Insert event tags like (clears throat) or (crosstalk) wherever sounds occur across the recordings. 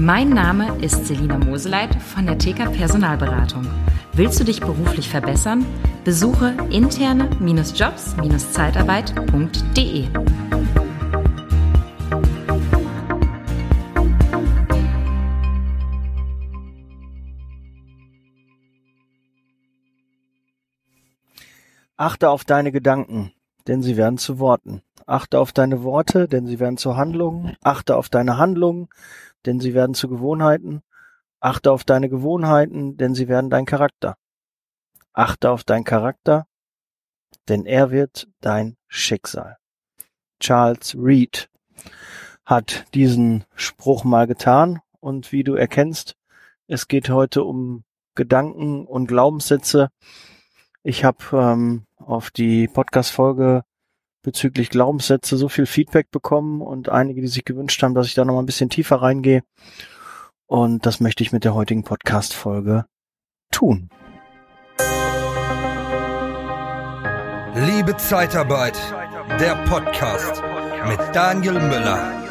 Mein Name ist Selina Moseleit von der TK Personalberatung. Willst du dich beruflich verbessern? Besuche interne-jobs-zeitarbeit.de. Achte auf deine Gedanken, denn sie werden zu Worten. Achte auf deine Worte, denn sie werden zu Handlungen. Achte auf deine Handlungen, denn sie werden zu Gewohnheiten. Achte auf deine Gewohnheiten, denn sie werden dein Charakter. Achte auf deinen Charakter, denn er wird dein Schicksal. Charles Reed hat diesen Spruch mal getan und wie du erkennst, es geht heute um Gedanken und Glaubenssätze. Ich habe ähm, auf die Podcast-Folge bezüglich Glaubenssätze so viel Feedback bekommen und einige, die sich gewünscht haben, dass ich da noch mal ein bisschen tiefer reingehe. Und das möchte ich mit der heutigen Podcast-Folge tun. Liebe Zeitarbeit, der Podcast mit Daniel Müller.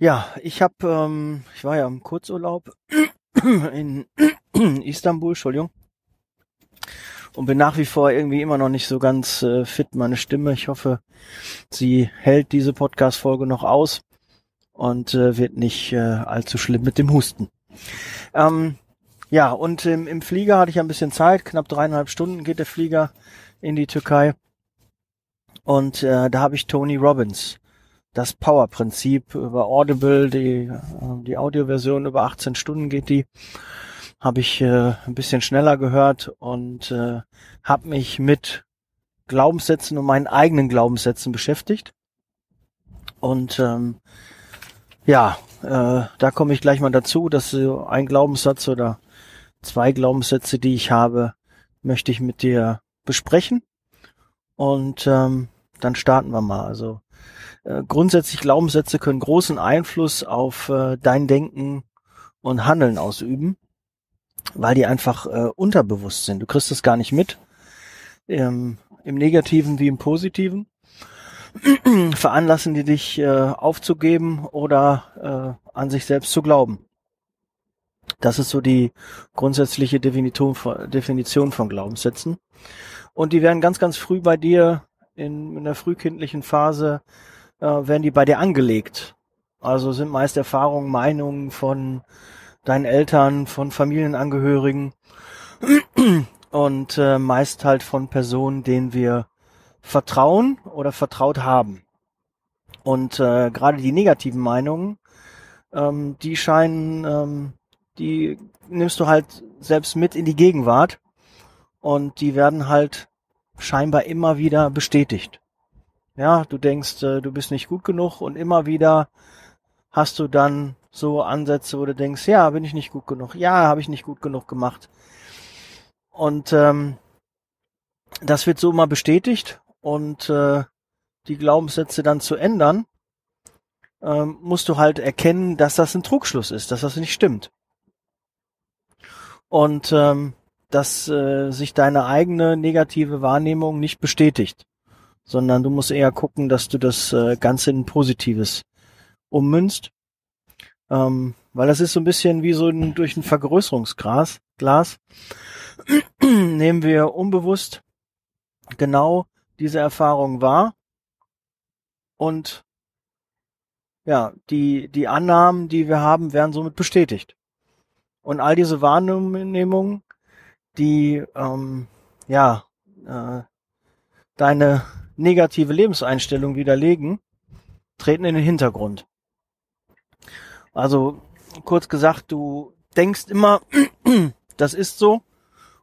Ja, ich habe, ähm, ich war ja im Kurzurlaub (clears throat) in (clears throat) Istanbul, Entschuldigung, und bin nach wie vor irgendwie immer noch nicht so ganz äh, fit, meine Stimme. Ich hoffe, sie hält diese Podcast-Folge noch aus und äh, wird nicht äh, allzu schlimm mit dem Husten. Ähm, ja, und im, im Flieger hatte ich ein bisschen Zeit, knapp dreieinhalb Stunden geht der Flieger in die Türkei. Und äh, da habe ich Tony Robbins das Power-Prinzip über Audible, die, äh, die Audioversion über 18 Stunden geht die, habe ich äh, ein bisschen schneller gehört und äh, habe mich mit Glaubenssätzen und meinen eigenen Glaubenssätzen beschäftigt. Und ähm, ja, äh, da komme ich gleich mal dazu, dass so ein Glaubenssatz oder zwei Glaubenssätze, die ich habe, möchte ich mit dir besprechen. Und ähm, dann starten wir mal. Also äh, grundsätzlich Glaubenssätze können großen Einfluss auf äh, dein Denken und Handeln ausüben, weil die einfach äh, unterbewusst sind. Du kriegst es gar nicht mit, ähm, im Negativen wie im Positiven. (clears throat) Veranlassen die dich äh, aufzugeben oder äh, an sich selbst zu glauben. Das ist so die grundsätzliche Definition von, Definition von Glaubenssätzen. Und die werden ganz, ganz früh bei dir in, in der frühkindlichen Phase äh, werden die bei dir angelegt. Also sind meist Erfahrungen, Meinungen von deinen Eltern, von Familienangehörigen (clears throat) und äh, meist halt von Personen, denen wir vertrauen oder vertraut haben. Und äh, gerade die negativen Meinungen, ähm, die scheinen, ähm, die nimmst du halt selbst mit in die Gegenwart und die werden halt scheinbar immer wieder bestätigt. Ja, du denkst, äh, du bist nicht gut genug und immer wieder hast du dann so Ansätze, wo du denkst, ja, bin ich nicht gut genug, ja, habe ich nicht gut genug gemacht. Und ähm, das wird so immer bestätigt und äh, die Glaubenssätze dann zu ändern, ähm, musst du halt erkennen, dass das ein Trugschluss ist, dass das nicht stimmt. Und ähm, dass äh, sich deine eigene negative Wahrnehmung nicht bestätigt sondern du musst eher gucken, dass du das äh, Ganze in Positives ummünzt. Ähm, weil das ist so ein bisschen wie so ein, durch ein Vergrößerungsglas. Glas. (clears throat) Nehmen wir unbewusst genau diese Erfahrung wahr und ja, die, die Annahmen, die wir haben, werden somit bestätigt. Und all diese Wahrnehmungen, die ähm, ja äh, deine negative Lebenseinstellung widerlegen, treten in den Hintergrund. Also kurz gesagt, du denkst immer, (clears throat) das ist so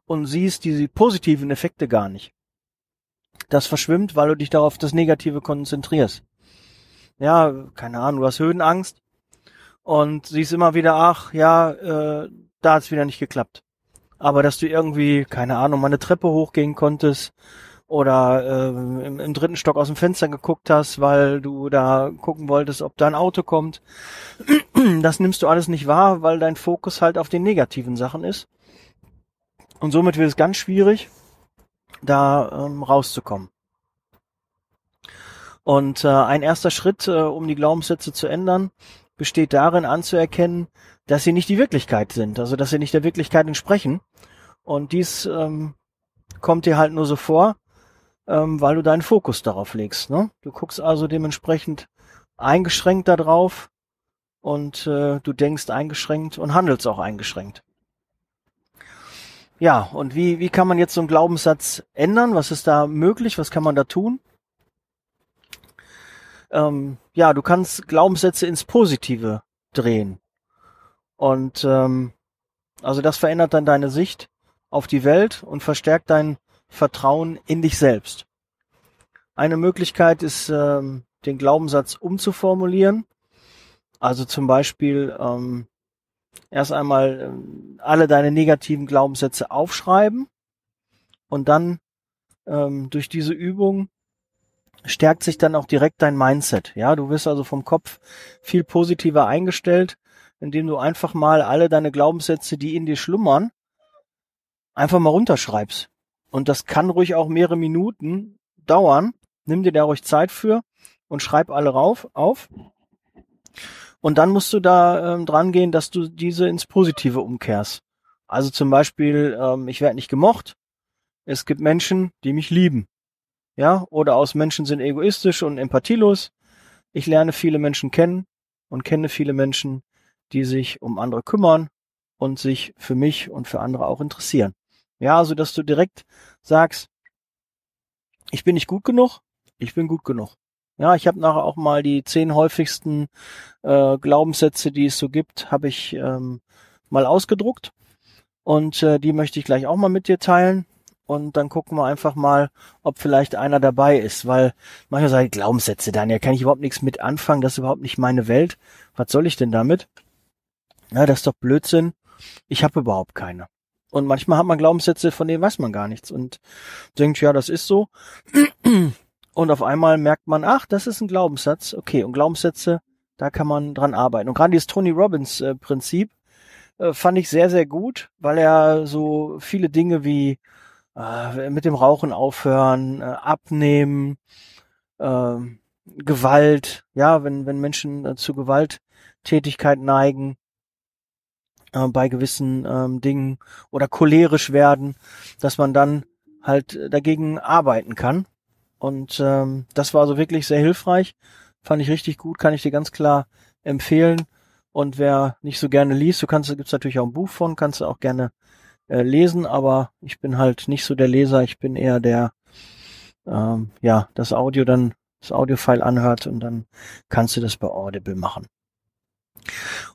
und siehst diese positiven Effekte gar nicht. Das verschwimmt, weil du dich darauf das Negative konzentrierst. Ja, keine Ahnung, du hast Höhenangst und siehst immer wieder, ach ja, äh, da hat's wieder nicht geklappt. Aber dass du irgendwie, keine Ahnung, mal eine Treppe hochgehen konntest, oder äh, im, im dritten Stock aus dem Fenster geguckt hast, weil du da gucken wolltest, ob da ein Auto kommt. (clears throat) Das nimmst du alles nicht wahr, weil dein Fokus halt auf den negativen Sachen ist. Und somit wird es ganz schwierig, da ähm, rauszukommen. Und äh, ein erster Schritt, äh, um die Glaubenssätze zu ändern, besteht darin anzuerkennen, dass sie nicht die Wirklichkeit sind, also dass sie nicht der Wirklichkeit entsprechen. Und dies ähm, kommt dir halt nur so vor, ähm, weil du deinen Fokus darauf legst. Ne? Du guckst also dementsprechend eingeschränkt darauf und äh, du denkst eingeschränkt und handelst auch eingeschränkt. Ja, und wie, wie kann man jetzt so einen Glaubenssatz ändern? Was ist da möglich? Was kann man da tun? Ähm, ja, du kannst Glaubenssätze ins Positive drehen. Und ähm, also das verändert dann deine Sicht auf die Welt und verstärkt dein Vertrauen in dich selbst. Eine Möglichkeit ist, ähm, den Glaubenssatz umzuformulieren. Also zum Beispiel ähm, erst einmal ähm, alle deine negativen Glaubenssätze aufschreiben und dann ähm, durch diese Übung stärkt sich dann auch direkt dein Mindset. Ja, du wirst also vom Kopf viel positiver eingestellt, indem du einfach mal alle deine Glaubenssätze, die in dir schlummern, einfach mal runterschreibst. Und das kann ruhig auch mehrere Minuten dauern. Nimm dir da ruhig Zeit für und schreib alle rauf, auf. Und dann musst du da ähm, dran gehen, dass du diese ins Positive umkehrst. Also zum Beispiel, ähm, ich werde nicht gemocht. Es gibt Menschen, die mich lieben. Ja, oder aus Menschen sind egoistisch und empathielos. Ich lerne viele Menschen kennen und kenne viele Menschen, die sich um andere kümmern und sich für mich und für andere auch interessieren. Ja, also dass du direkt sagst, ich bin nicht gut genug, ich bin gut genug. Ja, ich habe nachher auch mal die zehn häufigsten äh, Glaubenssätze, die es so gibt, habe ich ähm, mal ausgedruckt und äh, die möchte ich gleich auch mal mit dir teilen und dann gucken wir einfach mal, ob vielleicht einer dabei ist, weil manchmal sage ich Glaubenssätze, Daniel, kann ich überhaupt nichts mit anfangen, das ist überhaupt nicht meine Welt. Was soll ich denn damit? Ja, das ist doch Blödsinn. Ich habe überhaupt keine. Und manchmal hat man Glaubenssätze, von denen weiß man gar nichts und denkt, ja, das ist so. (clears throat) Und auf einmal merkt man, ach, das ist ein Glaubenssatz. Okay, und Glaubenssätze, da kann man dran arbeiten. Und gerade dieses Tony Robbins äh, Prinzip äh, fand ich sehr, sehr gut, weil er so viele Dinge wie äh, mit dem Rauchen aufhören, äh, abnehmen, äh, Gewalt, ja, wenn, wenn Menschen äh, zu Gewalttätigkeit neigen, äh, bei gewissen ähm, Dingen oder cholerisch werden, dass man dann halt dagegen arbeiten kann. Und ähm, das war so wirklich sehr hilfreich. Fand ich richtig gut, kann ich dir ganz klar empfehlen. Und wer nicht so gerne liest, du kannst, gibt's natürlich auch ein Buch von, kannst du auch gerne äh, lesen, aber ich bin halt nicht so der Leser, ich bin eher der, ähm, ja, das Audio dann, das Audiofile anhört und dann kannst du das bei Audible machen.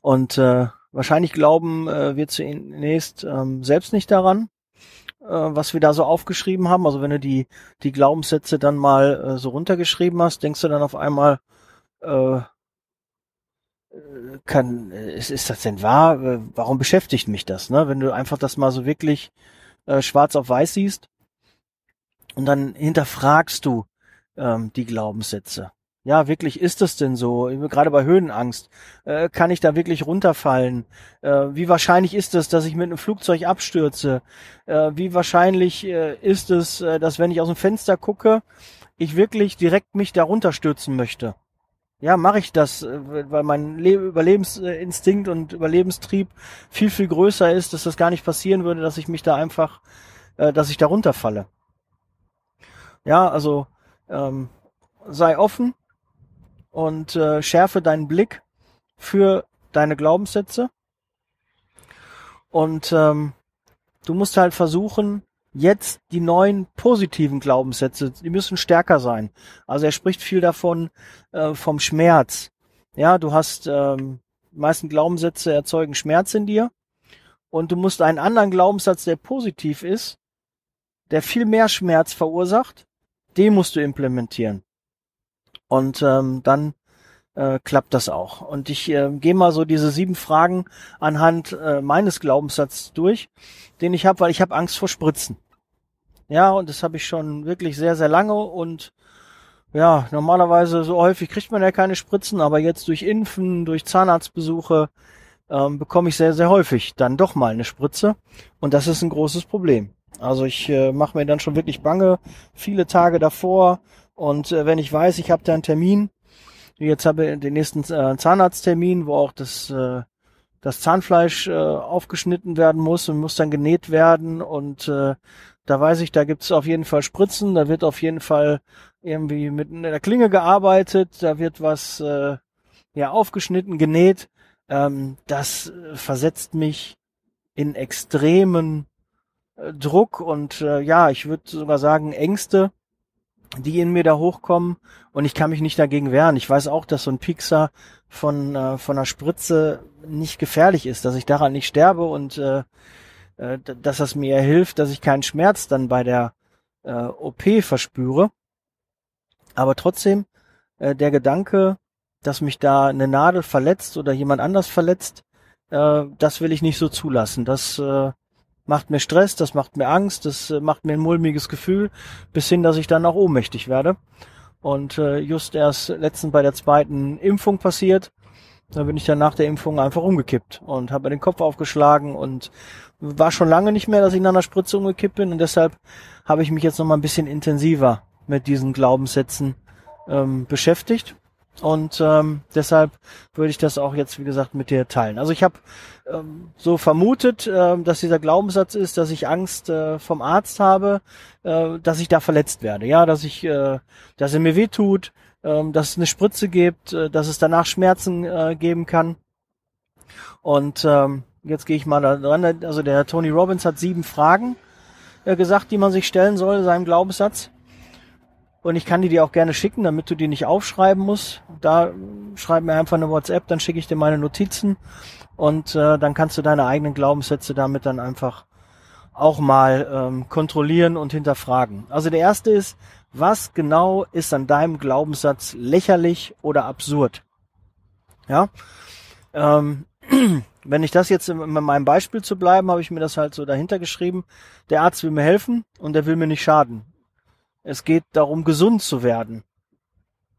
Und äh, wahrscheinlich glauben äh, wir zunächst ähm, selbst nicht daran, äh, was wir da so aufgeschrieben haben. Also wenn du die, die Glaubenssätze dann mal äh, so runtergeschrieben hast, denkst du dann auf einmal, äh, kann, ist, ist das denn wahr? Warum beschäftigt mich das? Ne? Wenn du einfach das mal so wirklich äh, schwarz auf weiß siehst und dann hinterfragst du ähm, die Glaubenssätze. Ja, wirklich ist es denn so? Gerade bei Höhenangst. Äh, kann ich da wirklich runterfallen? Äh, wie wahrscheinlich ist es, dass ich mit einem Flugzeug abstürze? Äh, wie wahrscheinlich äh, ist es, äh, dass wenn ich aus dem Fenster gucke, ich wirklich direkt mich da runterstürzen möchte? ja, mache ich das, äh, weil mein Le Überlebensinstinkt und Überlebenstrieb viel, viel größer ist, dass das gar nicht passieren würde, dass ich mich da einfach, dass ich da runterfalle. Ja, also ähm, sei offen und äh, schärfe deinen Blick für deine Glaubenssätze. Und ähm, du musst halt versuchen, jetzt die neuen positiven Glaubenssätze, die müssen stärker sein. Also er spricht viel davon äh, vom Schmerz. Ja, du hast ähm, die meisten Glaubenssätze erzeugen Schmerz in dir und du musst einen anderen Glaubenssatz, der positiv ist, der viel mehr Schmerz verursacht, den musst du implementieren. Und ähm, dann äh, klappt das auch. Und ich äh, gehe mal so diese sieben Fragen anhand äh, meines Glaubenssatzes durch, den ich habe, weil ich habe Angst vor Spritzen. Ja, und das habe ich schon wirklich sehr, sehr lange und ja, normalerweise so häufig kriegt man ja keine Spritzen, aber jetzt durch Impfen, durch Zahnarztbesuche ähm, bekomme ich sehr, sehr häufig dann doch mal eine Spritze und das ist ein großes Problem. Also ich äh, mache mir dann schon wirklich bange, viele Tage davor. Und äh, wenn ich weiß, ich habe da einen Termin, jetzt habe ich den nächsten äh, Zahnarzttermin, wo auch das, äh, das Zahnfleisch äh, aufgeschnitten werden muss und muss dann genäht werden. Und äh, da weiß ich, da gibt's auf jeden Fall Spritzen, da wird auf jeden Fall irgendwie mit einer Klinge gearbeitet, da wird was äh, ja aufgeschnitten, genäht. Ähm, das äh, versetzt mich in extremen äh, Druck und äh, ja, ich würde sogar sagen Ängste, die in mir da hochkommen und ich kann mich nicht dagegen wehren. Ich weiß auch, dass so ein Pixar von äh, von einer Spritze nicht gefährlich ist, dass ich daran nicht sterbe und äh, äh, dass das mir hilft, dass ich keinen Schmerz dann bei der äh, OP verspüre. Aber trotzdem äh, der Gedanke, dass mich da eine Nadel verletzt oder jemand anders verletzt, äh, das will ich nicht so zulassen. Das äh, macht mir Stress, das macht mir Angst, das äh, macht mir ein mulmiges Gefühl, bis hin, dass ich dann auch ohnmächtig werde. Und äh, just erst letztens bei der zweiten Impfung passiert, da bin ich dann nach der Impfung einfach umgekippt und habe mir den Kopf aufgeschlagen und war schon lange nicht mehr, dass ich nach einer Spritze umgekippt bin. Und deshalb habe ich mich jetzt noch mal ein bisschen intensiver mit diesen Glaubenssätzen ähm, beschäftigt und ähm, deshalb würde ich das auch jetzt, wie gesagt, mit dir teilen. Also ich habe ähm, so vermutet, äh, dass dieser Glaubenssatz ist, dass ich Angst äh, vom Arzt habe, äh, dass ich da verletzt werde. Ja, dass ich, äh, dass er mir wehtut, äh, dass es eine Spritze gibt, äh, dass es danach Schmerzen äh, geben kann. Und ähm, jetzt gehe ich mal da dran. Also der Tony Robbins hat sieben Fragen äh, gesagt, die man sich stellen soll, seinem Glaubenssatz. Und ich kann die dir auch gerne schicken, damit du die nicht aufschreiben musst. Da schreib mir einfach eine WhatsApp, dann schicke ich dir meine Notizen und äh, dann kannst du deine eigenen Glaubenssätze damit dann einfach auch mal ähm, kontrollieren und hinterfragen. Also der erste ist, was genau ist an deinem Glaubenssatz lächerlich oder absurd? Ja, ähm, (clears throat) wenn ich das jetzt in meinem Beispiel zu bleiben, habe ich mir das halt so dahinter geschrieben. Der Arzt will mir helfen und der will mir nicht schaden. Es geht darum, gesund zu werden.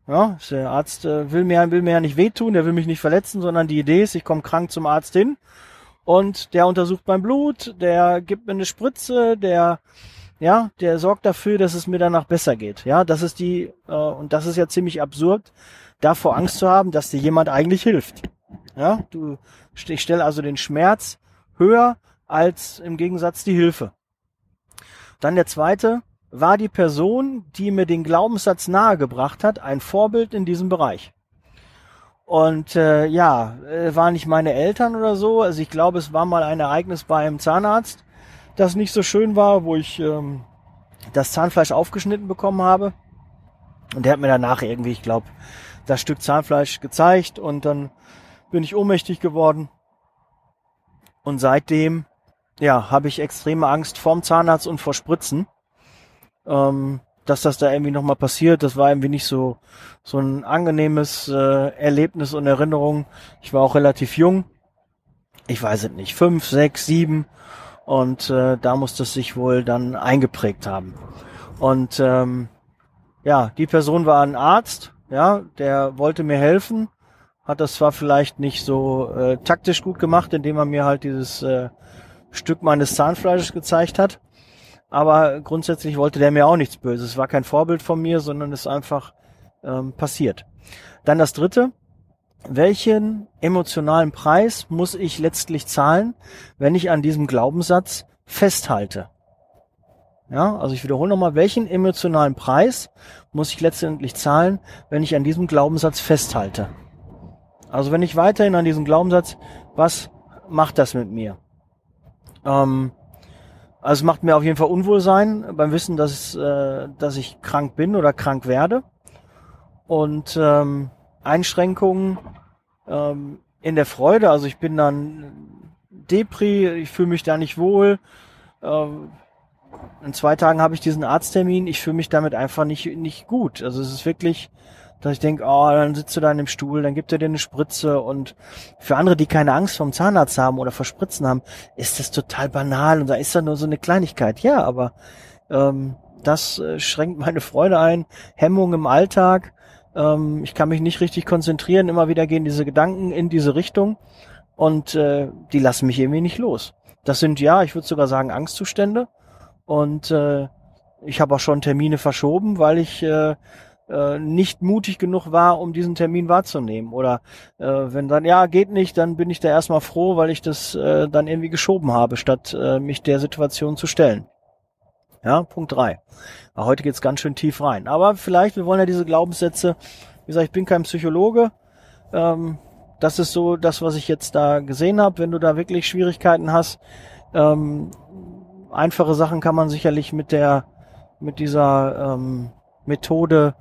Ja, der Arzt äh, will mir, will mir ja nicht wehtun, der will mich nicht verletzen, sondern die Idee ist, ich komme krank zum Arzt hin und der untersucht mein Blut, der gibt mir eine Spritze, der ja, der sorgt dafür, dass es mir danach besser geht. Ja, das ist die äh, und das ist ja ziemlich absurd, davor Angst zu haben, dass dir jemand eigentlich hilft. Ja, du ich stelle also den Schmerz höher als im Gegensatz die Hilfe. Dann der zweite, war die Person, die mir den Glaubenssatz nahegebracht hat, ein Vorbild in diesem Bereich. Und äh, ja, äh, waren nicht meine Eltern oder so. Also ich glaube, es war mal ein Ereignis bei einem Zahnarzt, das nicht so schön war, wo ich ähm, das Zahnfleisch aufgeschnitten bekommen habe. Und der hat mir danach irgendwie, ich glaube, das Stück Zahnfleisch gezeigt und dann bin ich ohnmächtig geworden. Und seitdem, ja, habe ich extreme Angst vorm Zahnarzt und vor Spritzen ähm, dass das da irgendwie nochmal passiert. Das war irgendwie nicht so, so ein angenehmes äh, Erlebnis und Erinnerung. Ich war auch relativ jung. Ich weiß es nicht, fünf, sechs, sieben. Und äh, da muss das sich wohl dann eingeprägt haben. Und ähm, ja, die Person war ein Arzt, ja, der wollte mir helfen, hat das zwar vielleicht nicht so äh, taktisch gut gemacht, indem er mir halt dieses äh, Stück meines Zahnfleisches gezeigt hat, aber grundsätzlich wollte der mir auch nichts Böses. Es war kein Vorbild von mir, sondern es ist einfach ähm, passiert. Dann das dritte. Welchen emotionalen Preis muss ich letztlich zahlen, wenn ich an diesem Glaubenssatz festhalte? Ja, also ich wiederhole nochmal, welchen emotionalen Preis muss ich letztendlich zahlen, wenn ich an diesem Glaubenssatz festhalte? Also wenn ich weiterhin an diesem Glaubenssatz, was macht das mit mir? Ähm, also es macht mir auf jeden Fall Unwohlsein beim Wissen, dass, äh, dass ich krank bin oder krank werde. Und ähm, Einschränkungen ähm, in der Freude. Also ich bin dann Depri, ich fühle mich da nicht wohl. Ähm, in zwei Tagen habe ich diesen Arzttermin. Ich fühle mich damit einfach nicht, nicht gut. Also es ist wirklich dass ich denke, oh, dann sitzt du da in dem Stuhl, dann gibt er dir eine Spritze und für andere, die keine Angst vom Zahnarzt haben oder vor Spritzen haben, ist das total banal und da ist da nur so eine Kleinigkeit. Ja, aber ähm, das äh, schränkt meine Freude ein, Hemmung im Alltag, ähm, ich kann mich nicht richtig konzentrieren, immer wieder gehen diese Gedanken in diese Richtung und äh, die lassen mich irgendwie nicht los. Das sind ja, ich würde sogar sagen, Angstzustände Und äh, ich habe auch schon Termine verschoben, weil ich äh, äh, nicht mutig genug war, um diesen Termin wahrzunehmen. Oder äh, wenn dann, ja, geht nicht, dann bin ich da erstmal froh, weil ich das äh, dann irgendwie geschoben habe, statt äh, mich der Situation zu stellen. Ja, Punkt drei. Heute geht's ganz schön tief rein. Aber vielleicht, wir wollen ja diese Glaubenssätze, wie gesagt, ich bin kein Psychologe. Ähm, das ist so das, was ich jetzt da gesehen habe. Wenn du da wirklich Schwierigkeiten hast, ähm, einfache Sachen kann man sicherlich mit der mit dieser ähm, Methode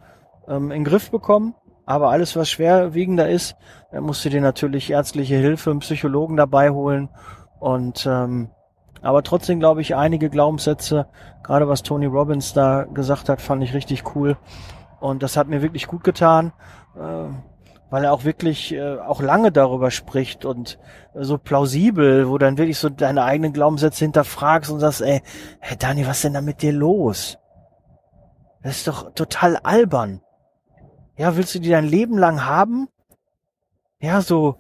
ähm, in den Griff bekommen. Aber alles, was schwerwiegender ist, musst du dir natürlich ärztliche Hilfe, einen Psychologen dabei holen. Und ähm, aber trotzdem glaube ich, einige Glaubenssätze, gerade was Tony Robbins da gesagt hat, fand ich richtig cool. Und das hat mir wirklich gut getan, äh, weil er auch wirklich äh, auch lange darüber spricht und äh, so plausibel, wo dann wirklich so deine eigenen Glaubenssätze hinterfragst und sagst, ey, hey Dani, was ist denn da mit dir los? Das ist doch total albern. Ja, willst du die dein Leben lang haben? Ja, so,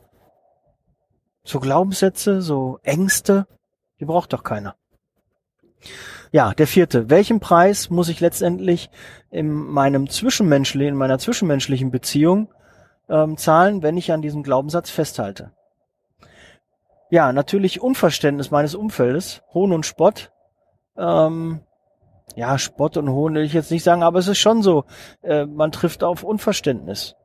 so Glaubenssätze, so Ängste, die braucht doch keiner. Ja, der vierte. Welchen Preis muss ich letztendlich in meinem zwischenmenschlichen, in meiner zwischenmenschlichen Beziehung ähm, zahlen, wenn ich an diesem Glaubenssatz festhalte? Ja, natürlich Unverständnis meines Umfeldes, Hohn und Spott, ähm, ja, Spott und Hohn will ich jetzt nicht sagen, aber es ist schon so, äh, man trifft auf Unverständnis.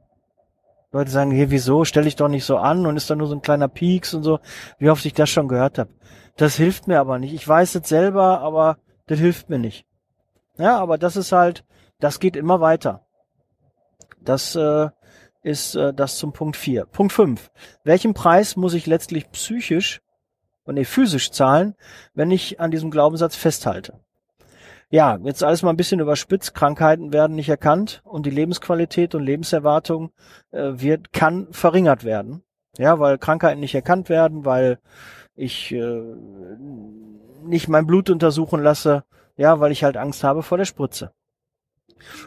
Leute sagen, hier, wieso, stell ich doch nicht so an und ist da nur so ein kleiner Pieks und so, wie oft ich das schon gehört habe. Das hilft mir aber nicht. Ich weiß es selber, aber das hilft mir nicht. Ja, aber das ist halt, das geht immer weiter. Das äh, ist äh, das zum Punkt 4. Punkt 5. Welchen Preis muss ich letztlich psychisch und nee, physisch zahlen, wenn ich an diesem Glaubenssatz festhalte? Ja, jetzt alles mal ein bisschen überspitzt. Krankheiten werden nicht erkannt und die Lebensqualität und Lebenserwartung äh, wird, kann verringert werden. Ja, weil Krankheiten nicht erkannt werden, weil ich äh, nicht mein Blut untersuchen lasse, ja, weil ich halt Angst habe vor der Spritze.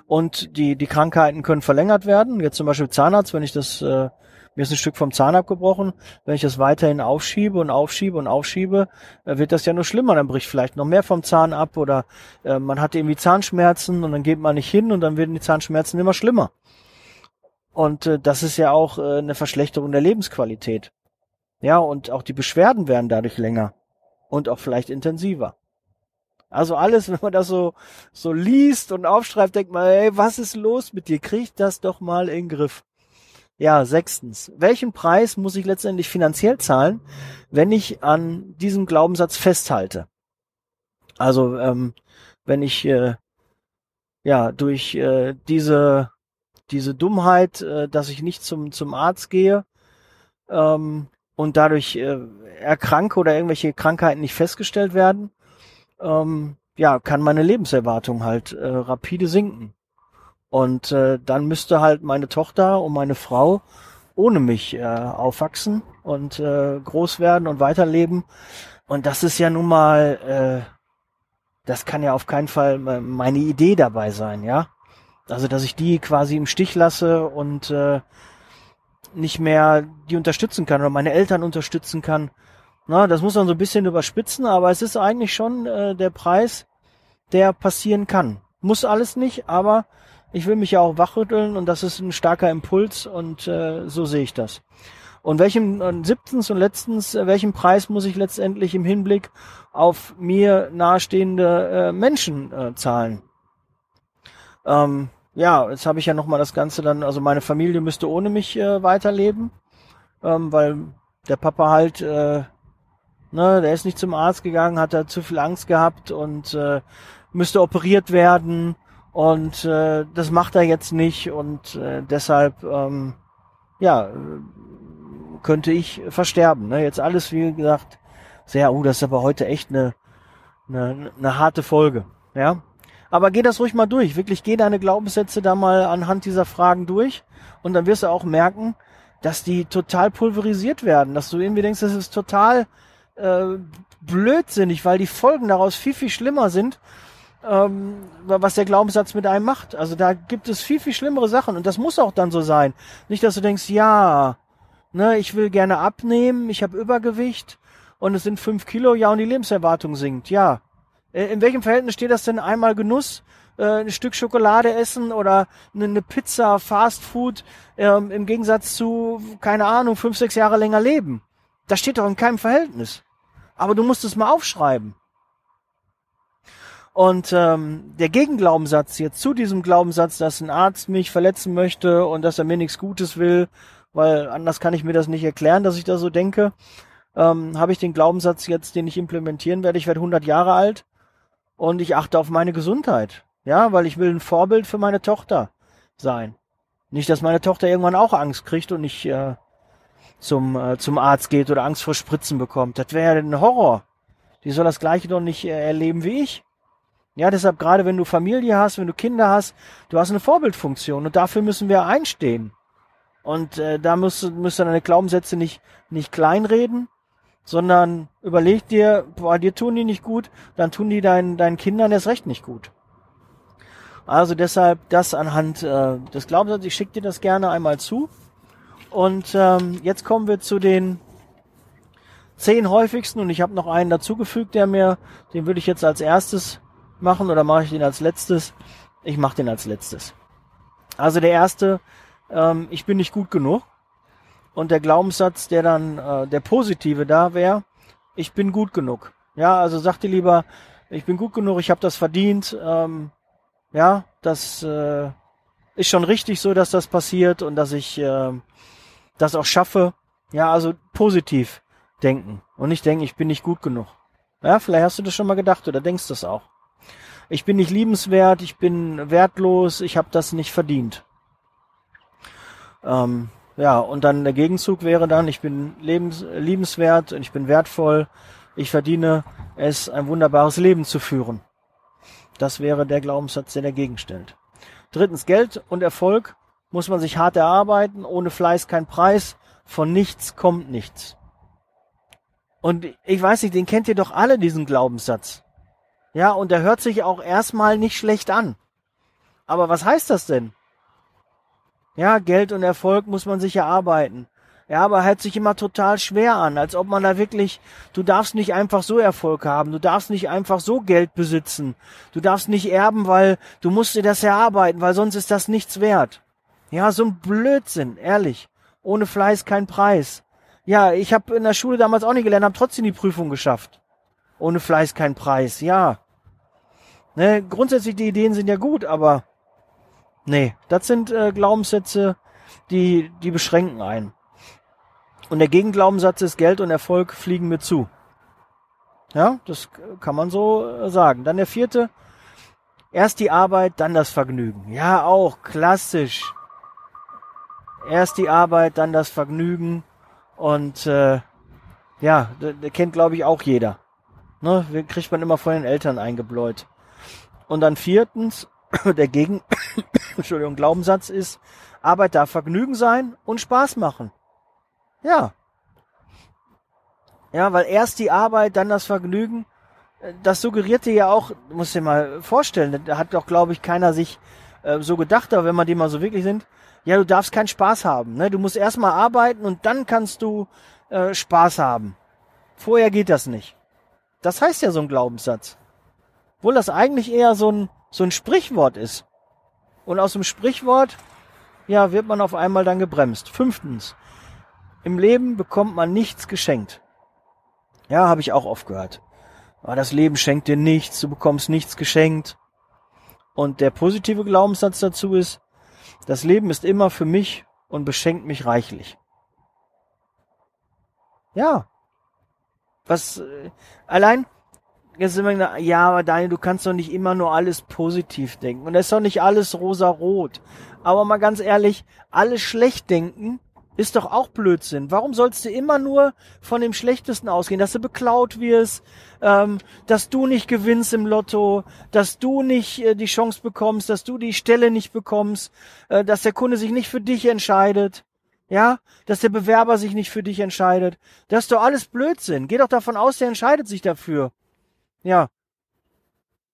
Und die, die Krankheiten können verlängert werden. Jetzt zum Beispiel Zahnarzt, wenn ich das äh, mir ist ein Stück vom Zahn abgebrochen. Wenn ich das weiterhin aufschiebe und aufschiebe und aufschiebe, äh, wird das ja nur schlimmer. Dann bricht vielleicht noch mehr vom Zahn ab oder äh, man hat irgendwie Zahnschmerzen und dann geht man nicht hin und dann werden die Zahnschmerzen immer schlimmer. Und äh, das ist ja auch äh, eine Verschlechterung der Lebensqualität. Ja, und auch die Beschwerden werden dadurch länger und auch vielleicht intensiver. Also alles, (laughs) wenn man das so, so liest und aufschreibt, denkt man, ey, was ist los mit dir? Krieg das doch mal in den Griff. Ja, sechstens. Welchen Preis muss ich letztendlich finanziell zahlen, wenn ich an diesem Glaubenssatz festhalte? Also, ähm, wenn ich äh, ja durch äh, diese diese Dummheit, äh, dass ich nicht zum zum Arzt gehe ähm, und dadurch äh, erkranke oder irgendwelche Krankheiten nicht festgestellt werden, ähm, ja, kann meine Lebenserwartung halt äh, rapide sinken. Und äh, dann müsste halt meine Tochter und meine Frau ohne mich äh, aufwachsen und äh, groß werden und weiterleben. Und das ist ja nun mal, äh, das kann ja auf keinen Fall meine Idee dabei sein, ja. Also dass ich die quasi im Stich lasse und äh, nicht mehr die unterstützen kann oder meine Eltern unterstützen kann. Na, das muss man so ein bisschen überspitzen, aber es ist eigentlich schon äh, der Preis, der passieren kann. Muss alles nicht, aber ich will mich ja auch wachrütteln und das ist ein starker Impuls und äh, so sehe ich das. Und welchem und siebtens und letztens, äh, welchen Preis muss ich letztendlich im Hinblick auf mir nahestehende äh, Menschen äh, zahlen? Ähm, ja, jetzt habe ich ja nochmal das Ganze dann, also meine Familie müsste ohne mich äh, weiterleben, ähm, weil der Papa halt, äh, ne, der ist nicht zum Arzt gegangen, hat da zu viel Angst gehabt und äh, müsste operiert werden und äh, das macht er jetzt nicht und äh, deshalb, ähm, ja, könnte ich versterben. Ne? Jetzt alles, wie gesagt, sehr, oh, das ist aber heute echt eine, eine, eine harte Folge. Ja. Aber geh das ruhig mal durch. Wirklich geh deine Glaubenssätze da mal anhand dieser Fragen durch. Und dann wirst du auch merken, dass die total pulverisiert werden. Dass du irgendwie denkst, das ist total äh, blödsinnig, weil die Folgen daraus viel, viel schlimmer sind ähm, was der Glaubenssatz mit einem macht. Also da gibt es viel, viel schlimmere Sachen und das muss auch dann so sein. Nicht, dass du denkst, ja, ne, ich will gerne abnehmen, ich habe Übergewicht und es sind fünf Kilo, ja, und die Lebenserwartung sinkt. Ja, Äh, in welchem Verhältnis steht das denn einmal Genuss, äh, ein Stück Schokolade essen oder eine Pizza, Fast Food ähm, im Gegensatz zu, keine Ahnung, fünf, sechs Jahre länger leben? Das steht doch in keinem Verhältnis. Aber du musst es mal aufschreiben. Und ähm, der Gegenglaubenssatz jetzt zu diesem Glaubenssatz, dass ein Arzt mich verletzen möchte und dass er mir nichts Gutes will, weil anders kann ich mir das nicht erklären, dass ich da so denke, ähm, habe ich den Glaubenssatz jetzt, den ich implementieren werde. Ich werde 100 Jahre alt und ich achte auf meine Gesundheit. Ja, weil ich will ein Vorbild für meine Tochter sein. Nicht, dass meine Tochter irgendwann auch Angst kriegt und nicht äh, zum, äh, zum Arzt geht oder Angst vor Spritzen bekommt. Das wäre ja ein Horror. Die soll das Gleiche doch nicht äh, erleben wie ich. Ja, deshalb gerade wenn du Familie hast, wenn du Kinder hast, du hast eine Vorbildfunktion und dafür müssen wir einstehen. Und äh, da musst du musst deine Glaubenssätze nicht, nicht kleinreden, sondern überleg dir, boah, dir tun die nicht gut, dann tun die deinen, deinen Kindern erst recht nicht gut. Also deshalb das anhand äh, des Glaubenssatzes, ich schicke dir das gerne einmal zu. Und ähm, jetzt kommen wir zu den zehn häufigsten und ich habe noch einen dazugefügt, der mir, den würde ich jetzt als erstes machen oder mache ich den als letztes? Ich mache den als letztes. Also der erste, ähm, ich bin nicht gut genug. Und der Glaubenssatz, der dann äh, der positive da wäre, ich bin gut genug. Ja, also sag dir lieber, ich bin gut genug, ich habe das verdient. Ähm, ja, das äh, ist schon richtig so, dass das passiert und dass ich äh, das auch schaffe. Ja, also positiv denken und nicht denken, ich bin nicht gut genug. Ja, vielleicht hast du das schon mal gedacht oder denkst das auch ich bin nicht liebenswert, ich bin wertlos, ich habe das nicht verdient. Ähm, ja, und dann der Gegenzug wäre dann, ich bin lebens, liebenswert und ich bin wertvoll, ich verdiene es, ein wunderbares Leben zu führen. Das wäre der Glaubenssatz, der dagegen stellt. Drittens, Geld und Erfolg muss man sich hart erarbeiten, ohne Fleiß kein Preis, von nichts kommt nichts. Und ich weiß nicht, den kennt ihr doch alle, diesen Glaubenssatz. Ja, und der hört sich auch erstmal nicht schlecht an. Aber was heißt das denn? Ja, Geld und Erfolg muss man sich erarbeiten. Ja, aber hört sich immer total schwer an, als ob man da wirklich, du darfst nicht einfach so Erfolg haben, du darfst nicht einfach so Geld besitzen, du darfst nicht erben, weil du musst dir das erarbeiten, weil sonst ist das nichts wert. Ja, so ein Blödsinn, ehrlich. Ohne Fleiß kein Preis. Ja, ich habe in der Schule damals auch nicht gelernt, habe trotzdem die Prüfung geschafft. Ohne Fleiß kein Preis, ja. Ne, grundsätzlich die Ideen sind ja gut, aber nee, das sind äh, Glaubenssätze, die, die beschränken einen. Und der Gegenglaubenssatz ist, Geld und Erfolg fliegen mir zu. Ja, das kann man so äh, sagen. Dann der vierte, erst die Arbeit, dann das Vergnügen. Ja, auch klassisch. Erst die Arbeit, dann das Vergnügen. Und äh, ja, der, der kennt, glaube ich, auch jeder. Ne, kriegt man immer von den Eltern eingebläut. Und dann viertens, (coughs) der Gegen, (coughs) Entschuldigung, Glaubenssatz ist, Arbeit darf Vergnügen sein und Spaß machen. Ja. Ja, weil erst die Arbeit, dann das Vergnügen, das suggerierte ja auch, muss dir mal vorstellen, da hat doch, glaube ich, keiner sich äh, so gedacht, aber wenn man die mal so wirklich sind, ja, du darfst keinen Spaß haben. Ne? Du musst erstmal arbeiten und dann kannst du äh, Spaß haben. Vorher geht das nicht. Das heißt ja so ein Glaubenssatz. Obwohl das eigentlich eher so ein, so ein Sprichwort ist. Und aus dem Sprichwort, ja, wird man auf einmal dann gebremst. Fünftens. Im Leben bekommt man nichts geschenkt. Ja, habe ich auch oft gehört. Aber das Leben schenkt dir nichts, du bekommst nichts geschenkt. Und der positive Glaubenssatz dazu ist, das Leben ist immer für mich und beschenkt mich reichlich. Ja, was, äh, allein, jetzt wir gesagt, ja, aber Daniel, du kannst doch nicht immer nur alles positiv denken. Und es ist doch nicht alles rosa-rot. Aber mal ganz ehrlich, alles schlecht denken ist doch auch Blödsinn. Warum sollst du immer nur von dem Schlechtesten ausgehen, dass du beklaut wirst, ähm, dass du nicht gewinnst im Lotto, dass du nicht äh, die Chance bekommst, dass du die Stelle nicht bekommst, äh, dass der Kunde sich nicht für dich entscheidet? Ja, dass der Bewerber sich nicht für dich entscheidet. Das ist doch alles Blödsinn. Geh doch davon aus, der entscheidet sich dafür. Ja.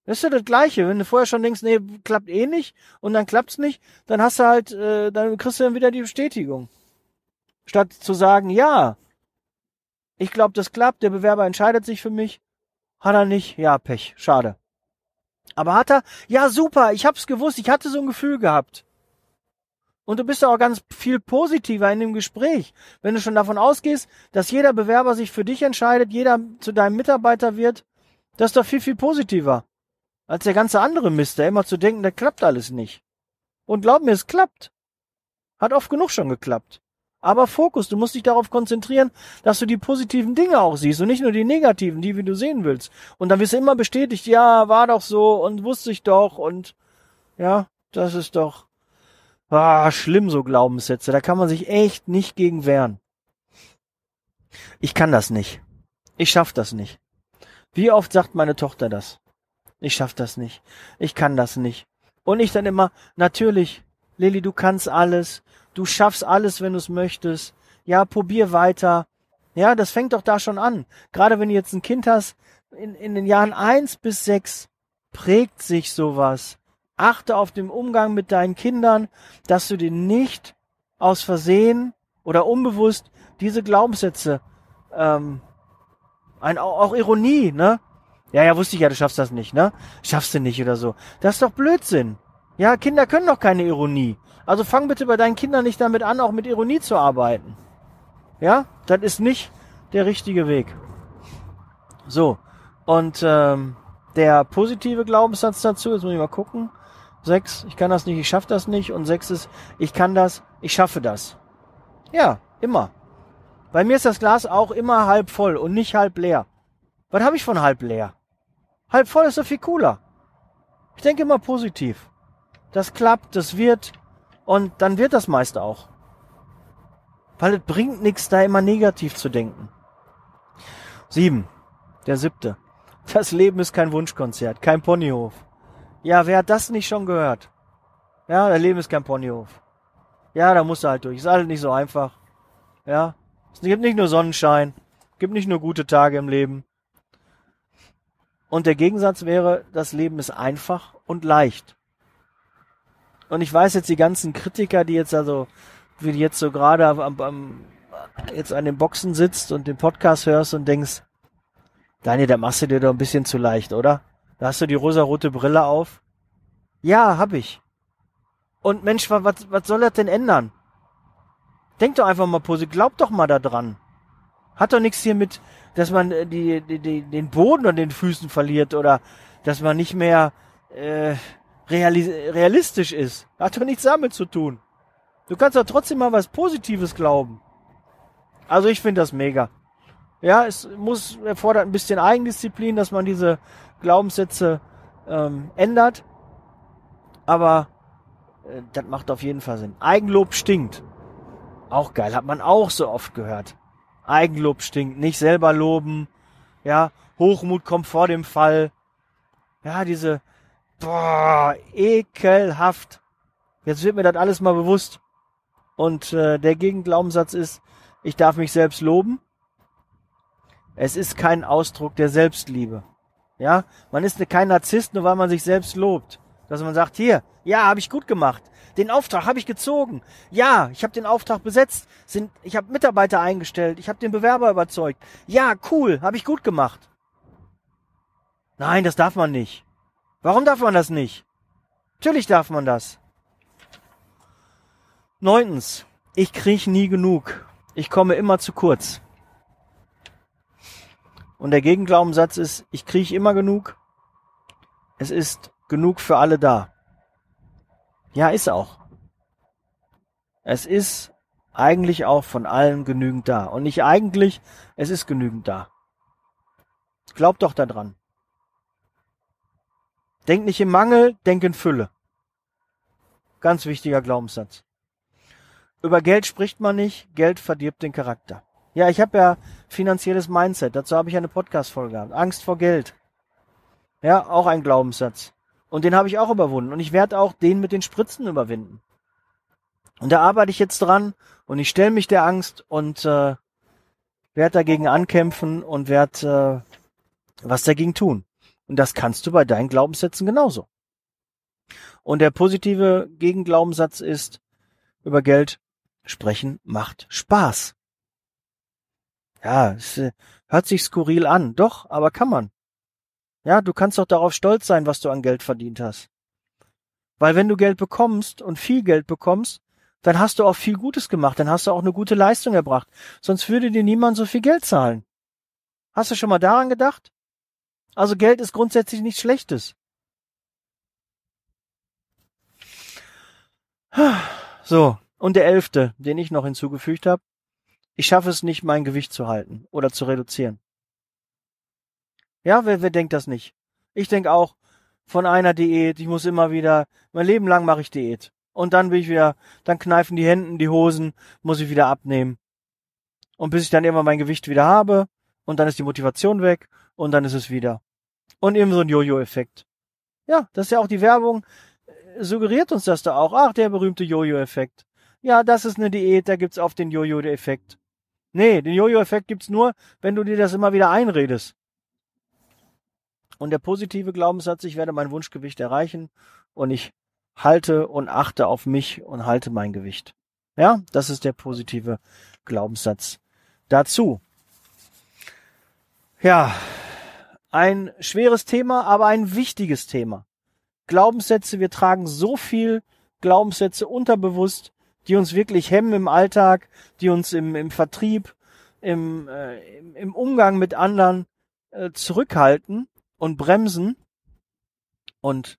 Das ist ja das Gleiche. Wenn du vorher schon denkst, nee, klappt eh nicht und dann klappt's nicht, dann hast du halt, äh, dann kriegst du dann wieder die Bestätigung. Statt zu sagen, ja, ich glaube, das klappt, der Bewerber entscheidet sich für mich, Hat er nicht? Ja, Pech. Schade. Aber hat er? Ja, super. Ich hab's gewusst. Ich hatte so ein Gefühl gehabt. Und du bist auch ganz viel positiver in dem Gespräch. Wenn du schon davon ausgehst, dass jeder Bewerber sich für dich entscheidet, jeder zu deinem Mitarbeiter wird, das ist doch viel, viel positiver. Als der ganze andere Mist, der immer zu denken, da klappt alles nicht. Und glaub mir, es klappt. Hat oft genug schon geklappt. Aber Fokus, du musst dich darauf konzentrieren, dass du die positiven Dinge auch siehst und nicht nur die negativen, die wie du sehen willst. Und dann wirst du immer bestätigt, ja, war doch so und wusste ich doch und ja, das ist doch ah, schlimm, so Glaubenssätze. Da kann man sich echt nicht gegen wehren. Ich kann das nicht. Ich schaff das nicht. Wie oft sagt meine Tochter das? Ich schaff das nicht. Ich kann das nicht. Und ich dann immer, natürlich, Lilly, du kannst alles. Du schaffst alles, wenn du es möchtest. Ja, probier weiter. Ja, das fängt doch da schon an. Gerade wenn du jetzt ein Kind hast, in, in den Jahren eins bis sechs prägt sich sowas. Achte auf den Umgang mit deinen Kindern, dass du dir nicht aus Versehen oder unbewusst diese Glaubenssätze, ähm, ein, auch, Ironie, ne? Ja, ja, wusste ich ja, du schaffst das nicht, ne? Schaffst du nicht oder so. Das ist doch Blödsinn. Ja, Kinder können doch keine Ironie. Also fang bitte bei deinen Kindern nicht damit an, auch mit Ironie zu arbeiten. Ja, das ist nicht der richtige Weg. So, und ähm, der positive Glaubenssatz dazu, jetzt muss ich mal gucken. Sechs, ich kann das nicht, ich schaffe das nicht. Und sechs ist, ich kann das, ich schaffe das. Ja, immer. Bei mir ist das Glas auch immer halb voll und nicht halb leer. Was habe ich von halb leer? Halb voll ist doch viel cooler. Ich denke immer positiv. Das klappt, das wird, und dann wird das meist auch. Weil es bringt nichts, da immer negativ zu denken. Sieben. Der siebte. Das Leben ist kein Wunschkonzert, kein Ponyhof. Ja, wer hat das nicht schon gehört? Ja, das Leben ist kein Ponyhof. Ja, da musst du halt durch. Ist alles nicht so einfach. Ja. Es gibt nicht nur Sonnenschein. Gibt nicht nur gute Tage im Leben. Und der Gegensatz wäre, das Leben ist einfach und leicht. Und ich weiß jetzt die ganzen Kritiker, die jetzt also, wie die jetzt so gerade am, am, jetzt an den Boxen sitzt und den Podcast hörst und denkst, Daniel, da machst du dir doch ein bisschen zu leicht, oder? Da hast du die rosarote Brille auf. Ja, hab ich. Und Mensch, was, was soll das denn ändern? Denk doch einfach mal positiv, glaub doch mal da dran. Hat doch nichts hier mit, dass man äh, die, die, die, den Boden an den Füßen verliert oder dass man nicht mehr äh, realistisch ist. Hat doch nichts damit zu tun. Du kannst doch trotzdem mal was Positives glauben. Also ich finde das mega. Ja, es muss erfordert ein bisschen Eigendisziplin, dass man diese Glaubenssätze ähm, ändert. Aber äh, das macht auf jeden Fall Sinn. Eigenlob stinkt. Auch geil, hat man auch so oft gehört. Eigenlob stinkt, nicht selber loben. Ja, Hochmut kommt vor dem Fall. Ja, diese boah, ekelhaft. Jetzt wird mir das alles mal bewusst. Und äh, der Gegenglaubenssatz ist, ich darf mich selbst loben. Es ist kein Ausdruck der Selbstliebe. Ja, man ist kein Narzisst, nur weil man sich selbst lobt. Dass man sagt, hier, ja, habe ich gut gemacht. Den Auftrag habe ich gezogen. Ja, ich habe den Auftrag besetzt. Sind, ich habe Mitarbeiter eingestellt. Ich habe den Bewerber überzeugt. Ja, cool, habe ich gut gemacht. Nein, das darf man nicht. Warum darf man das nicht? Natürlich darf man das. Neuntens, ich krieg nie genug. Ich komme immer zu kurz. Und der Gegenglaubenssatz ist, ich kriege immer genug. Es ist genug für alle da. Ja, ist auch. Es ist eigentlich auch von allen genügend da. Und nicht eigentlich, es ist genügend da. Glaubt doch daran. Denk nicht im Mangel, denk in Fülle. Ganz wichtiger Glaubenssatz. Über Geld spricht man nicht, Geld verdirbt den Charakter. Ja, ich habe ja finanzielles Mindset, dazu habe ich eine Podcast-Folge gehabt. Angst vor Geld. Ja, auch ein Glaubenssatz. Und den habe ich auch überwunden. Und ich werde auch den mit den Spritzen überwinden. Und da arbeite ich jetzt dran und ich stelle mich der Angst und äh, werde dagegen ankämpfen und werde äh, was dagegen tun. Und das kannst du bei deinen Glaubenssätzen genauso. Und der positive Gegenglaubenssatz ist, über Geld sprechen macht Spaß. Ja, es äh, hört sich skurril an, doch, aber kann man. Ja, du kannst doch darauf stolz sein, was du an Geld verdient hast. Weil wenn du Geld bekommst und viel Geld bekommst, dann hast du auch viel Gutes gemacht, dann hast du auch eine gute Leistung erbracht. Sonst würde dir niemand so viel Geld zahlen. Hast du schon mal daran gedacht? Also Geld ist grundsätzlich nichts Schlechtes. So, und der elfte, den ich noch hinzugefügt habe. Ich schaffe es nicht, mein Gewicht zu halten oder zu reduzieren. Ja, wer, wer denkt das nicht? Ich denke auch, von einer Diät, ich muss immer wieder, mein Leben lang mache ich Diät. Und dann bin ich wieder, dann kneifen die Händen, die Hosen, muss ich wieder abnehmen. Und bis ich dann immer mein Gewicht wieder habe, und dann ist die Motivation weg, und dann ist es wieder. Und eben so ein Jojo-Effekt. Ja, das ist ja auch die Werbung, suggeriert uns das da auch. Ach, der berühmte Jojo-Effekt. Ja, das ist eine Diät, da gibt's auf den Jojo-Effekt. Nee, den Jojo-Effekt gibt's nur, wenn du dir das immer wieder einredest. Und der positive Glaubenssatz, ich werde mein Wunschgewicht erreichen und ich halte und achte auf mich und halte mein Gewicht. Ja, das ist der positive Glaubenssatz dazu. Ja, ein schweres Thema, aber ein wichtiges Thema. Glaubenssätze, wir tragen so viel Glaubenssätze unterbewusst, die uns wirklich hemmen im Alltag, die uns im, im Vertrieb, im, äh, im Umgang mit anderen äh, zurückhalten und bremsen. Und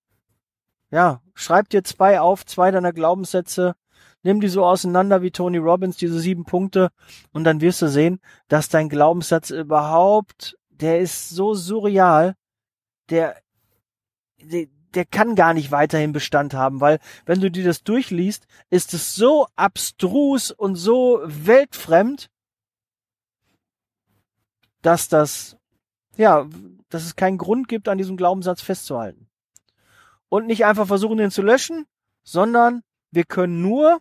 ja, schreib dir zwei auf, zwei deiner Glaubenssätze, nimm die so auseinander wie Tony Robbins, diese sieben Punkte, und dann wirst du sehen, dass dein Glaubenssatz überhaupt, der ist so surreal, der, der, der kann gar nicht weiterhin Bestand haben, weil wenn du dir das durchliest, ist es so abstrus und so weltfremd, dass das, ja, dass es keinen Grund gibt, an diesem Glaubenssatz festzuhalten. Und nicht einfach versuchen, den zu löschen, sondern wir können nur,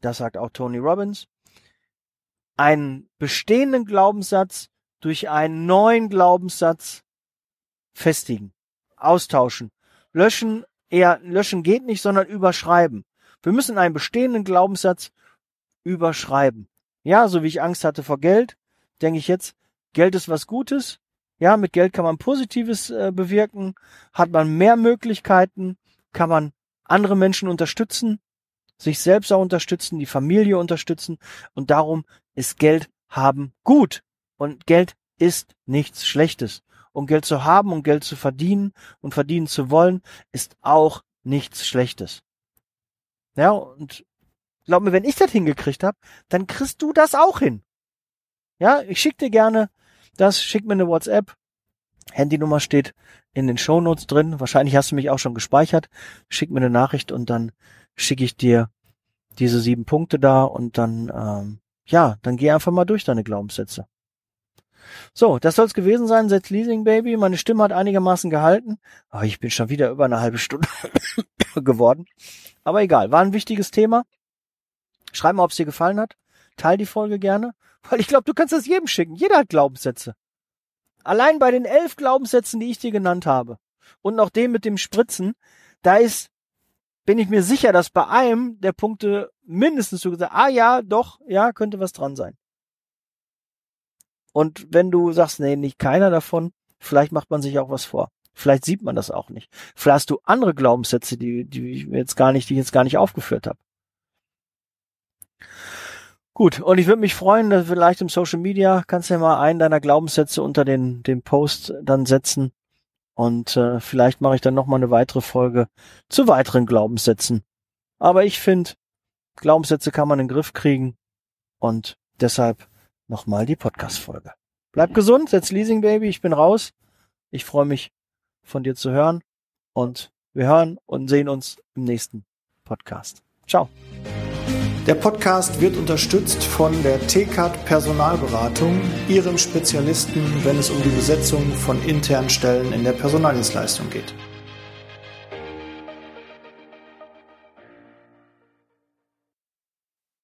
das sagt auch Tony Robbins, einen bestehenden Glaubenssatz durch einen neuen Glaubenssatz festigen, austauschen. Löschen, eher löschen geht nicht, sondern überschreiben. Wir müssen einen bestehenden Glaubenssatz überschreiben. Ja, so wie ich Angst hatte vor Geld, denke ich jetzt, Geld ist was Gutes, ja, mit Geld kann man Positives äh, bewirken, hat man mehr Möglichkeiten, kann man andere Menschen unterstützen, sich selbst auch unterstützen, die Familie unterstützen und darum ist Geld haben gut und Geld ist nichts Schlechtes und Geld zu haben und Geld zu verdienen und verdienen zu wollen ist auch nichts Schlechtes. Ja, und glaub mir, wenn ich das hingekriegt habe, dann kriegst du das auch hin. Ja, ich schick dir gerne das, schick mir eine WhatsApp. Handynummer steht in den Shownotes drin. Wahrscheinlich hast du mich auch schon gespeichert. Schick mir eine Nachricht und dann schicke ich dir diese sieben Punkte da und dann, ähm, ja, dann geh einfach mal durch deine Glaubenssätze. So, das soll's gewesen sein. Setz Leasing Baby. Meine Stimme hat einigermaßen gehalten. Aber ich bin schon wieder über eine halbe Stunde (coughs) geworden. Aber egal, war ein wichtiges Thema. Schreib mal, ob es dir gefallen hat. Teil die Folge gerne. Weil ich glaube, du kannst das jedem schicken. Jeder hat Glaubenssätze. Allein bei den elf Glaubenssätzen, die ich dir genannt habe, und noch dem mit dem Spritzen, da ist, bin ich mir sicher, dass bei einem der Punkte mindestens so gesagt, ah ja, doch, ja, könnte was dran sein. Und wenn du sagst, nee, nicht keiner davon, vielleicht macht man sich auch was vor. Vielleicht sieht man das auch nicht. Vielleicht hast du andere Glaubenssätze, die, die ich jetzt gar nicht, die ich jetzt gar nicht aufgeführt habe. Gut, und ich würde mich freuen, dass vielleicht im Social Media kannst du ja mal einen deiner Glaubenssätze unter den, den Post dann setzen. Und äh, vielleicht mache ich dann nochmal eine weitere Folge zu weiteren Glaubenssätzen. Aber ich finde, Glaubenssätze kann man in den Griff kriegen. Und deshalb nochmal die Podcast-Folge. Bleib gesund, setz Leasing Baby, ich bin raus. Ich freue mich, von dir zu hören. Und wir hören und sehen uns im nächsten Podcast. Ciao. Der Podcast wird unterstützt von der TCAT Personalberatung, ihrem Spezialisten, wenn es um die Besetzung von internen Stellen in der Personaldienstleistung geht.